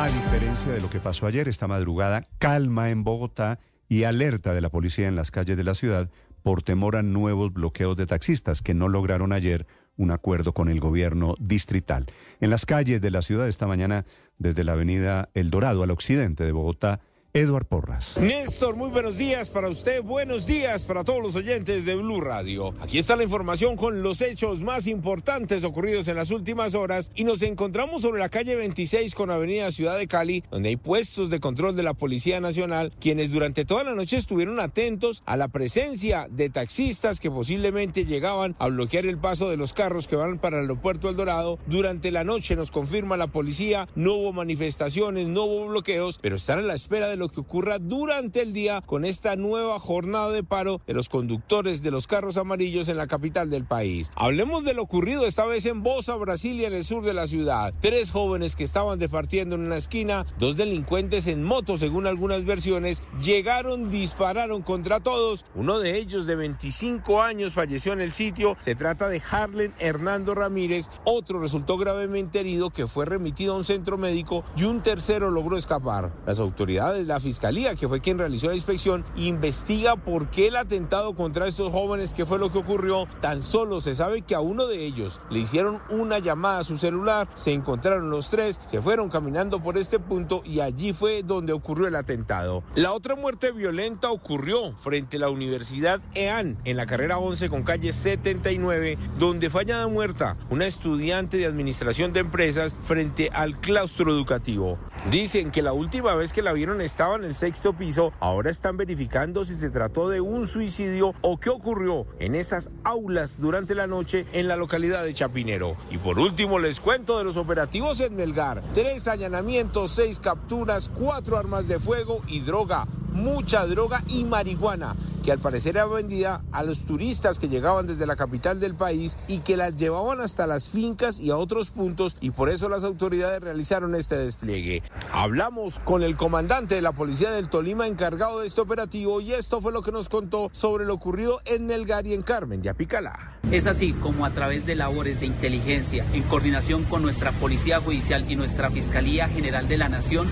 A diferencia de lo que pasó ayer, esta madrugada, calma en Bogotá y alerta de la policía en las calles de la ciudad por temor a nuevos bloqueos de taxistas que no lograron ayer un acuerdo con el gobierno distrital. En las calles de la ciudad esta mañana, desde la avenida El Dorado al occidente de Bogotá, Eduard Porras. Néstor, muy buenos días para usted, buenos días para todos los oyentes de Blue Radio. Aquí está la información con los hechos más importantes ocurridos en las últimas horas y nos encontramos sobre la calle 26 con Avenida Ciudad de Cali, donde hay puestos de control de la Policía Nacional, quienes durante toda la noche estuvieron atentos a la presencia de taxistas que posiblemente llegaban a bloquear el paso de los carros que van para el aeropuerto El Dorado. Durante la noche nos confirma la policía, no hubo manifestaciones, no hubo bloqueos, pero están a la espera de lo que ocurra durante el día con esta nueva jornada de paro de los conductores de los carros amarillos en la capital del país. Hablemos de lo ocurrido esta vez en Bosa, Brasilia, en el sur de la ciudad. Tres jóvenes que estaban departiendo en una esquina, dos delincuentes en moto, según algunas versiones, llegaron, dispararon contra todos. Uno de ellos, de 25 años, falleció en el sitio. Se trata de Harlen Hernando Ramírez. Otro resultó gravemente herido que fue remitido a un centro médico y un tercero logró escapar. Las autoridades la Fiscalía, que fue quien realizó la inspección, investiga por qué el atentado contra estos jóvenes, qué fue lo que ocurrió. Tan solo se sabe que a uno de ellos le hicieron una llamada a su celular, se encontraron los tres, se fueron caminando por este punto y allí fue donde ocurrió el atentado. La otra muerte violenta ocurrió frente a la Universidad EAN, en la carrera 11 con calle 79, donde fue hallada muerta una estudiante de administración de empresas frente al claustro educativo. Dicen que la última vez que la vieron estaba en el sexto piso, ahora están verificando si se trató de un suicidio o qué ocurrió en esas aulas durante la noche en la localidad de Chapinero. Y por último les cuento de los operativos en Melgar. Tres allanamientos, seis capturas, cuatro armas de fuego y droga mucha droga y marihuana que al parecer era vendida a los turistas que llegaban desde la capital del país y que las llevaban hasta las fincas y a otros puntos y por eso las autoridades realizaron este despliegue. Hablamos con el comandante de la policía del Tolima encargado de este operativo y esto fue lo que nos contó sobre lo ocurrido en Melgar y en Carmen de Apicalá. Es así como a través de labores de inteligencia, en coordinación con nuestra Policía Judicial y nuestra Fiscalía General de la Nación,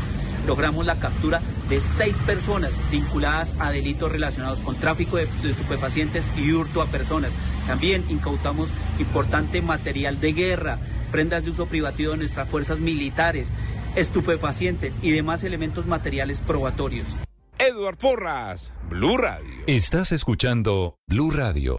logramos la captura de seis personas vinculadas a delitos relacionados con tráfico de, estupefacientes y hurto a personas. También incautamos importante material de guerra, prendas de uso privativo de nuestras fuerzas militares, estupefacientes y demás elementos materiales probatorios. Edward Porras, Blue Radio. Estás escuchando Blue Radio.